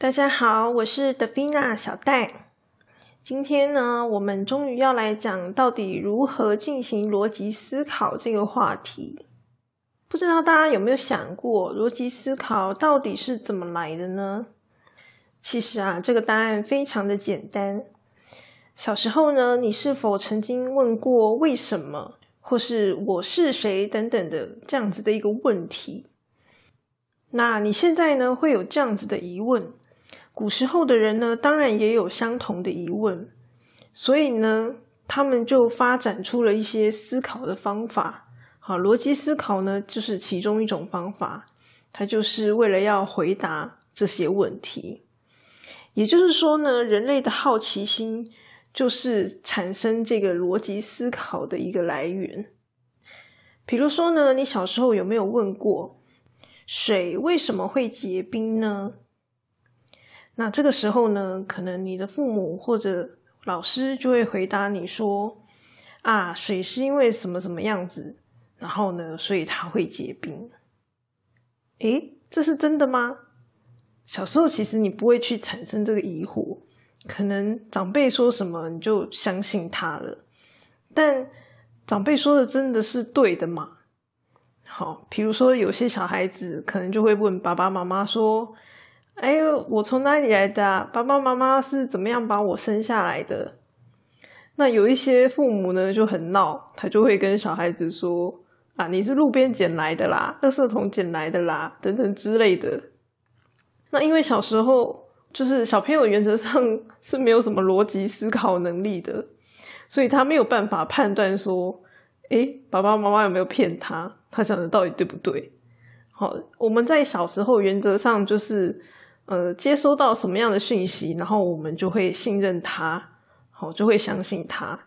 大家好，我是德菲娜小戴。今天呢，我们终于要来讲到底如何进行逻辑思考这个话题。不知道大家有没有想过，逻辑思考到底是怎么来的呢？其实啊，这个答案非常的简单。小时候呢，你是否曾经问过为什么，或是我是谁等等的这样子的一个问题？那你现在呢，会有这样子的疑问？古时候的人呢，当然也有相同的疑问，所以呢，他们就发展出了一些思考的方法。好，逻辑思考呢，就是其中一种方法，它就是为了要回答这些问题。也就是说呢，人类的好奇心就是产生这个逻辑思考的一个来源。比如说呢，你小时候有没有问过，水为什么会结冰呢？那这个时候呢，可能你的父母或者老师就会回答你说：“啊，水是因为什么什么样子，然后呢，所以它会结冰。”诶，这是真的吗？小时候其实你不会去产生这个疑惑，可能长辈说什么你就相信他了。但长辈说的真的是对的吗？好，比如说有些小孩子可能就会问爸爸妈妈说。哎，我从哪里来的？爸爸妈妈是怎么样把我生下来的？那有一些父母呢就很闹，他就会跟小孩子说：“啊，你是路边捡来的啦，垃圾桶捡来的啦，等等之类的。”那因为小时候就是小朋友原则上是没有什么逻辑思考能力的，所以他没有办法判断说：“哎，爸爸妈妈有没有骗他？他讲的到底对不对？”好，我们在小时候原则上就是。呃，接收到什么样的讯息，然后我们就会信任他，好，就会相信他。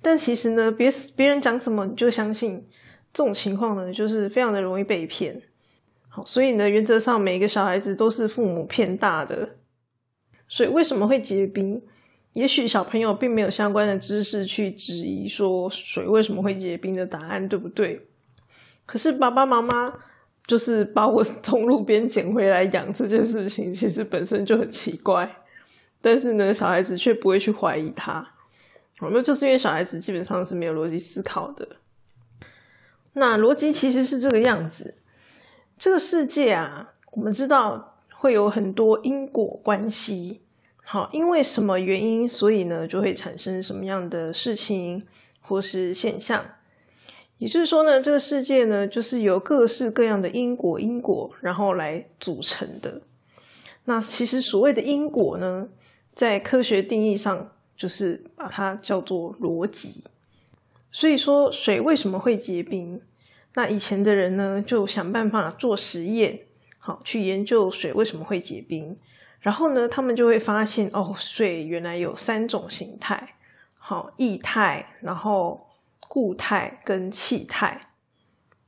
但其实呢，别别人讲什么你就相信，这种情况呢，就是非常的容易被骗。好，所以呢，原则上每个小孩子都是父母骗大的。所以为什么会结冰？也许小朋友并没有相关的知识去质疑说水为什么会结冰的答案对不对？可是爸爸妈妈。就是把我 从路边捡回来养这件事情，其实本身就很奇怪，但是呢，小孩子却不会去怀疑他。我们就是因为小孩子基本上是没有逻辑思考的。那逻辑其实是这个样子：这个世界啊，我们知道会有很多因果关系。好，因为什么原因，所以呢，就会产生什么样的事情或是现象。也就是说呢，这个世界呢，就是由各式各样的因果因果，然后来组成的。那其实所谓的因果呢，在科学定义上，就是把它叫做逻辑。所以说，水为什么会结冰？那以前的人呢，就想办法做实验，好去研究水为什么会结冰。然后呢，他们就会发现，哦，水原来有三种形态，好液态，然后。固态跟气态，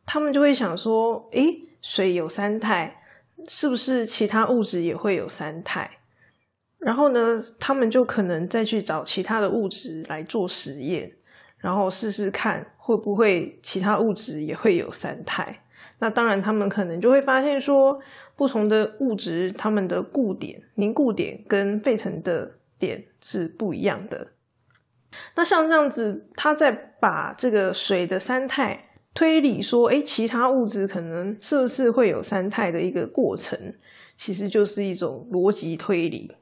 他们就会想说：诶，水有三态，是不是其他物质也会有三态？然后呢，他们就可能再去找其他的物质来做实验，然后试试看会不会其他物质也会有三态。那当然，他们可能就会发现说，不同的物质它们的固点、凝固点跟沸腾的点是不一样的。那像这样子，他在把这个水的三态推理说，哎，其他物质可能是不是会有三态的一个过程，其实就是一种逻辑推理。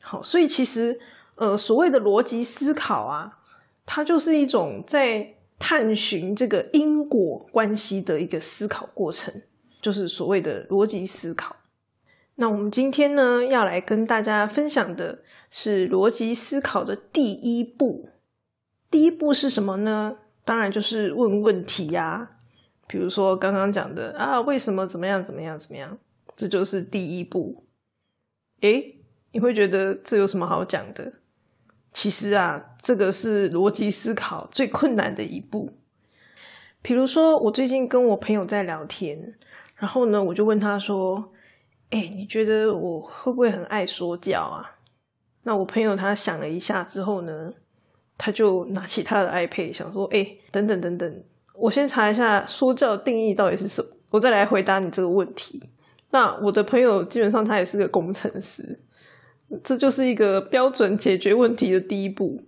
好，所以其实呃，所谓的逻辑思考啊，它就是一种在探寻这个因果关系的一个思考过程，就是所谓的逻辑思考。那我们今天呢，要来跟大家分享的是逻辑思考的第一步。第一步是什么呢？当然就是问问题呀。比如说刚刚讲的啊，为什么怎么样怎么样怎么样，这就是第一步。诶，你会觉得这有什么好讲的？其实啊，这个是逻辑思考最困难的一步。比如说，我最近跟我朋友在聊天，然后呢，我就问他说。哎，你觉得我会不会很爱说教啊？那我朋友他想了一下之后呢，他就拿起他的 iPad 想说：“哎，等等等等，我先查一下说教定义到底是什么，我再来回答你这个问题。”那我的朋友基本上他也是个工程师，这就是一个标准解决问题的第一步。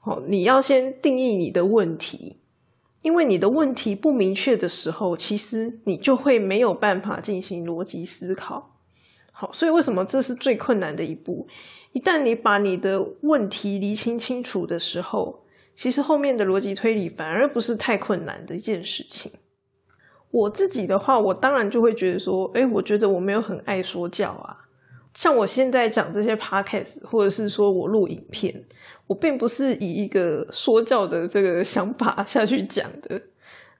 好，你要先定义你的问题，因为你的问题不明确的时候，其实你就会没有办法进行逻辑思考。好，所以为什么这是最困难的一步？一旦你把你的问题厘清清楚的时候，其实后面的逻辑推理反而不是太困难的一件事情。我自己的话，我当然就会觉得说，哎，我觉得我没有很爱说教啊。像我现在讲这些 podcast，或者是说我录影片，我并不是以一个说教的这个想法下去讲的，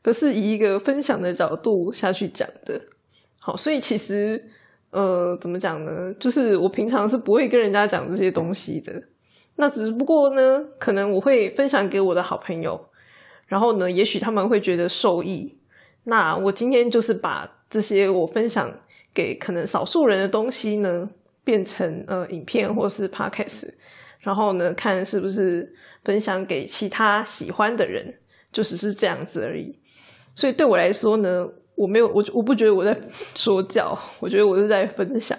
而是以一个分享的角度下去讲的。好，所以其实，呃，怎么讲呢？就是我平常是不会跟人家讲这些东西的。那只不过呢，可能我会分享给我的好朋友，然后呢，也许他们会觉得受益。那我今天就是把这些我分享给可能少数人的东西呢，变成呃影片或是 podcast，然后呢看是不是分享给其他喜欢的人，就只是这样子而已。所以对我来说呢，我没有我我不觉得我在 说教，我觉得我是在分享。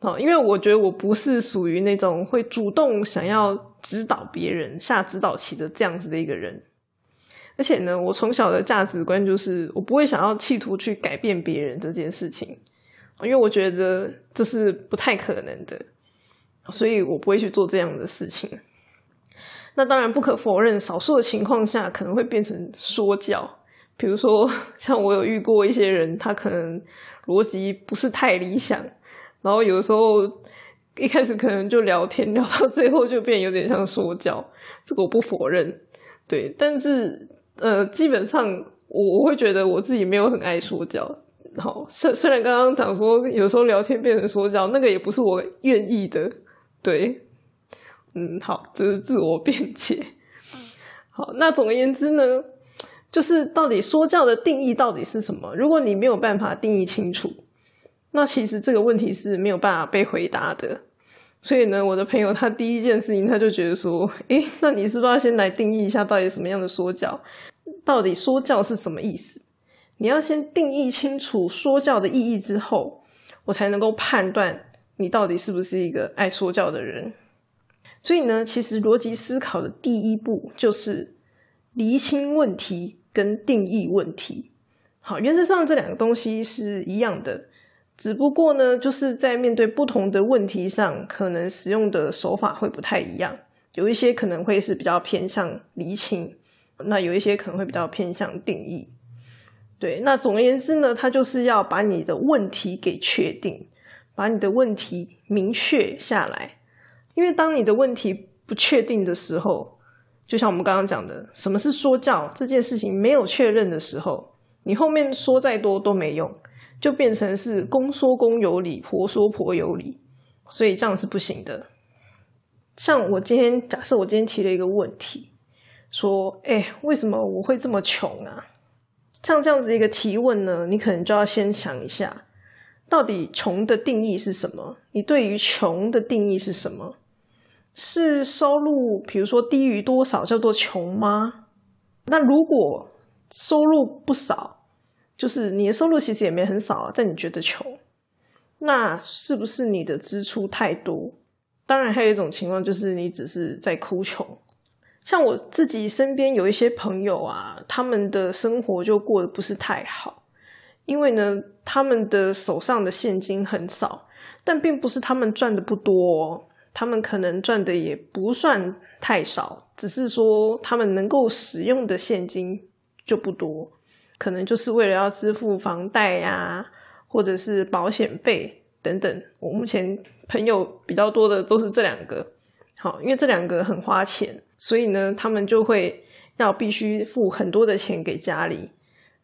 哦，因为我觉得我不是属于那种会主动想要指导别人、下指导棋的这样子的一个人。而且呢，我从小的价值观就是，我不会想要企图去改变别人这件事情，因为我觉得这是不太可能的，所以我不会去做这样的事情。那当然不可否认，少数的情况下可能会变成说教，比如说 像我有遇过一些人，他可能逻辑不是太理想，然后有的时候一开始可能就聊天聊到最后就变有点像说教，这个我不否认，对，但是。呃，基本上我我会觉得我自己没有很爱说教，好，虽虽然刚刚讲说有时候聊天变成说教，那个也不是我愿意的，对，嗯，好，这是自我辩解。好，那总而言之呢，就是到底说教的定义到底是什么？如果你没有办法定义清楚，那其实这个问题是没有办法被回答的。所以呢，我的朋友他第一件事情他就觉得说，诶，那你是不是要先来定义一下到底什么样的说教？到底说教是什么意思？你要先定义清楚说教的意义之后，我才能够判断你到底是不是一个爱说教的人。所以呢，其实逻辑思考的第一步就是厘清问题跟定义问题。好，原则上这两个东西是一样的。只不过呢，就是在面对不同的问题上，可能使用的手法会不太一样。有一些可能会是比较偏向厘清，那有一些可能会比较偏向定义。对，那总而言之呢，它就是要把你的问题给确定，把你的问题明确下来。因为当你的问题不确定的时候，就像我们刚刚讲的，什么是说教这件事情没有确认的时候，你后面说再多都没用。就变成是公说公有理，婆说婆有理，所以这样是不行的。像我今天假设我今天提了一个问题，说：“哎，为什么我会这么穷啊？”像这样子一个提问呢，你可能就要先想一下，到底穷的定义是什么？你对于穷的定义是什么？是收入，比如说低于多少叫做穷吗？那如果收入不少？就是你的收入其实也没很少，但你觉得穷，那是不是你的支出太多？当然，还有一种情况就是你只是在哭穷。像我自己身边有一些朋友啊，他们的生活就过得不是太好，因为呢，他们的手上的现金很少，但并不是他们赚的不多，他们可能赚的也不算太少，只是说他们能够使用的现金就不多。可能就是为了要支付房贷呀，或者是保险费等等。我目前朋友比较多的都是这两个，好，因为这两个很花钱，所以呢，他们就会要必须付很多的钱给家里，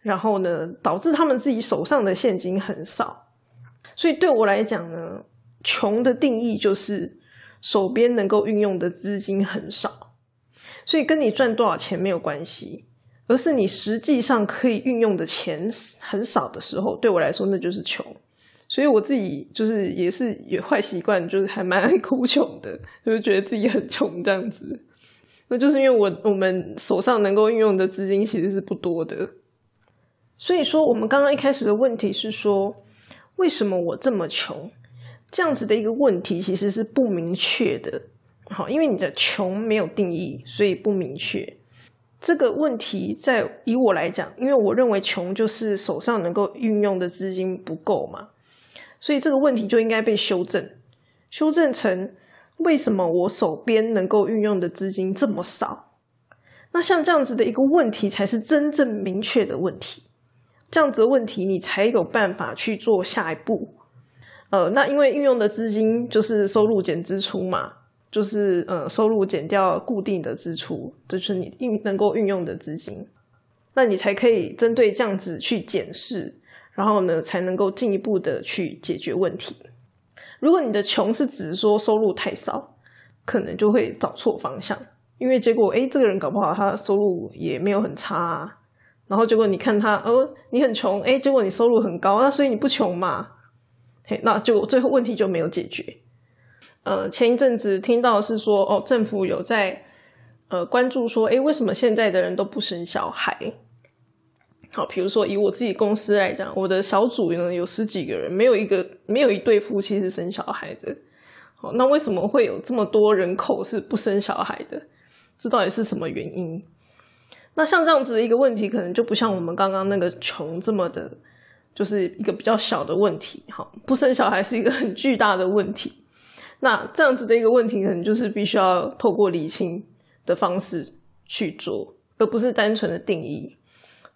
然后呢，导致他们自己手上的现金很少。所以对我来讲呢，穷的定义就是手边能够运用的资金很少，所以跟你赚多少钱没有关系。而是你实际上可以运用的钱很少的时候，对我来说那就是穷。所以我自己就是也是有坏习惯，就是还蛮 爱哭穷的，就是觉得自己很穷这样子。那就是因为我我们手上能够运用的资金其实是不多的。所以说，我们刚刚一开始的问题是说，为什么我这么穷？这样子的一个问题其实是不明确的。好，因为你的穷没有定义，所以不明确。这个问题在以我来讲，因为我认为穷就是手上能够运用的资金不够嘛，所以这个问题就应该被修正，修正成为什么我手边能够运用的资金这么少？那像这样子的一个问题，才是真正明确的问题。这样子的问题，你才有办法去做下一步。呃，那因为运用的资金就是收入减支出嘛。就是呃，收入减掉固定的支出，这是你运能够运用的资金，那你才可以针对这样子去检视，然后呢，才能够进一步的去解决问题。如果你的穷是指说收入太少，可能就会找错方向，因为结果哎，这个人搞不好他收入也没有很差，啊，然后结果你看他，哦，你很穷，哎，结果你收入很高，那所以你不穷嘛？嘿，那就最后问题就没有解决。呃，前一阵子听到是说，哦，政府有在呃关注说，哎，为什么现在的人都不生小孩？好，比如说以我自己公司来讲，我的小组呢有十几个人，没有一个没有一对夫妻是生小孩的。好，那为什么会有这么多人口是不生小孩的？这到底是什么原因？那像这样子的一个问题，可能就不像我们刚刚那个穷这么的，就是一个比较小的问题。好，不生小孩是一个很巨大的问题。那这样子的一个问题，可能就是必须要透过理清的方式去做，而不是单纯的定义。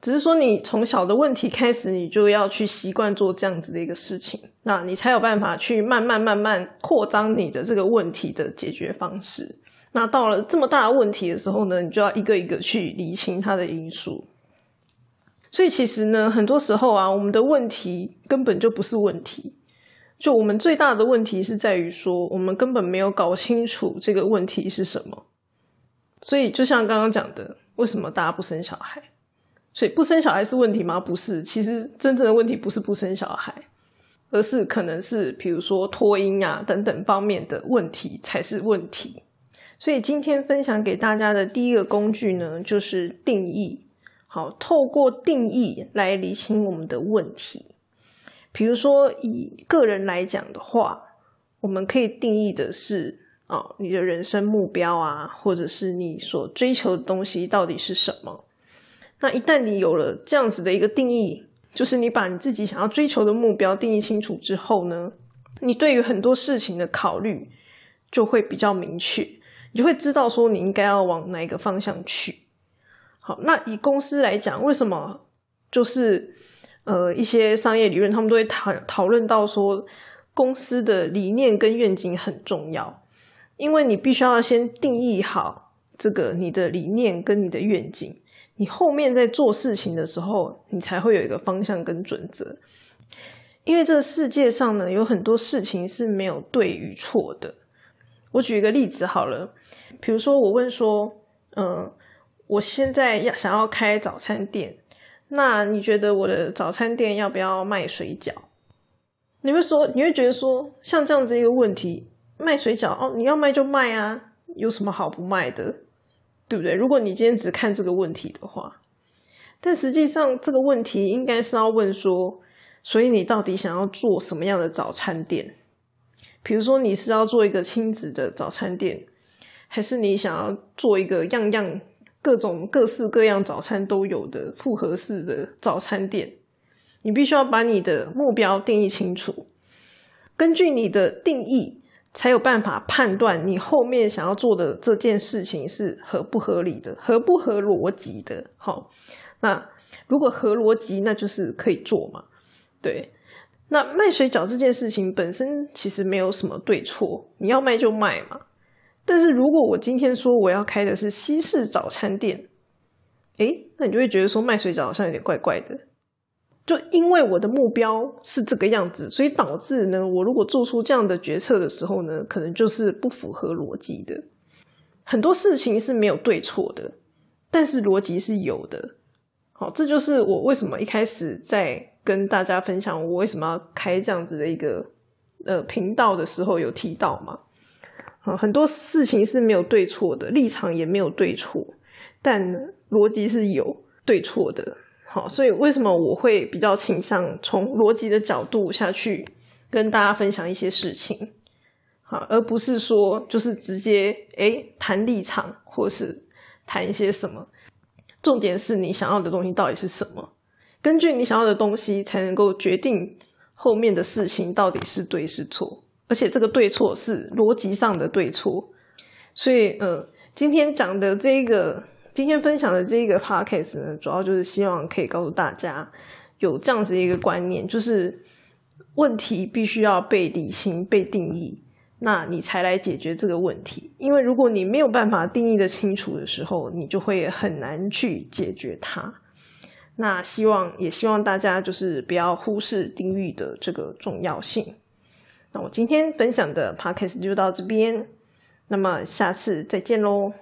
只是说，你从小的问题开始，你就要去习惯做这样子的一个事情，那你才有办法去慢慢慢慢扩张你的这个问题的解决方式。那到了这么大的问题的时候呢，你就要一个一个去理清它的因素。所以其实呢，很多时候啊，我们的问题根本就不是问题。就我们最大的问题是在于说，我们根本没有搞清楚这个问题是什么。所以，就像刚刚讲的，为什么大家不生小孩？所以不生小孩是问题吗？不是，其实真正的问题不是不生小孩，而是可能是比如说脱音啊等等方面的问题才是问题。所以今天分享给大家的第一个工具呢，就是定义。好，透过定义来理清我们的问题。比如说，以个人来讲的话，我们可以定义的是，哦，你的人生目标啊，或者是你所追求的东西到底是什么？那一旦你有了这样子的一个定义，就是你把你自己想要追求的目标定义清楚之后呢，你对于很多事情的考虑就会比较明确，你就会知道说你应该要往哪个方向去。好，那以公司来讲，为什么就是？呃，一些商业理论，他们都会讨讨论到说，公司的理念跟愿景很重要，因为你必须要先定义好这个你的理念跟你的愿景，你后面在做事情的时候，你才会有一个方向跟准则。因为这个世界上呢，有很多事情是没有对与错的。我举一个例子好了，比如说我问说，嗯，我现在要想要开早餐店。那你觉得我的早餐店要不要卖水饺？你会说，你会觉得说，像这样子一个问题，卖水饺哦，你要卖就卖啊，有什么好不卖的，对不对？如果你今天只看这个问题的话，但实际上这个问题应该是要问说，所以你到底想要做什么样的早餐店？比如说，你是要做一个亲子的早餐店，还是你想要做一个样样？各种各式各样早餐都有的复合式的早餐店，你必须要把你的目标定义清楚。根据你的定义，才有办法判断你后面想要做的这件事情是合不合理的、合不合逻辑的。好，那如果合逻辑，那就是可以做嘛？对。那卖水饺这件事情本身其实没有什么对错，你要卖就卖嘛。但是如果我今天说我要开的是西式早餐店，诶，那你就会觉得说卖水饺好像有点怪怪的。就因为我的目标是这个样子，所以导致呢，我如果做出这样的决策的时候呢，可能就是不符合逻辑的。很多事情是没有对错的，但是逻辑是有的。好，这就是我为什么一开始在跟大家分享我为什么要开这样子的一个呃频道的时候有提到嘛。啊很多事情是没有对错的，立场也没有对错，但逻辑是有对错的。好，所以为什么我会比较倾向从逻辑的角度下去跟大家分享一些事情，好，而不是说就是直接哎谈立场或是谈一些什么。重点是你想要的东西到底是什么？根据你想要的东西，才能够决定后面的事情到底是对是错，而且这个对错是逻辑上的对错。所以，呃，今天讲的这个，今天分享的这个 podcast 呢，主要就是希望可以告诉大家，有这样子一个观念，就是问题必须要被理清、被定义。那你才来解决这个问题，因为如果你没有办法定义的清楚的时候，你就会很难去解决它。那希望也希望大家就是不要忽视定义的这个重要性。那我今天分享的 podcast 就到这边，那么下次再见喽。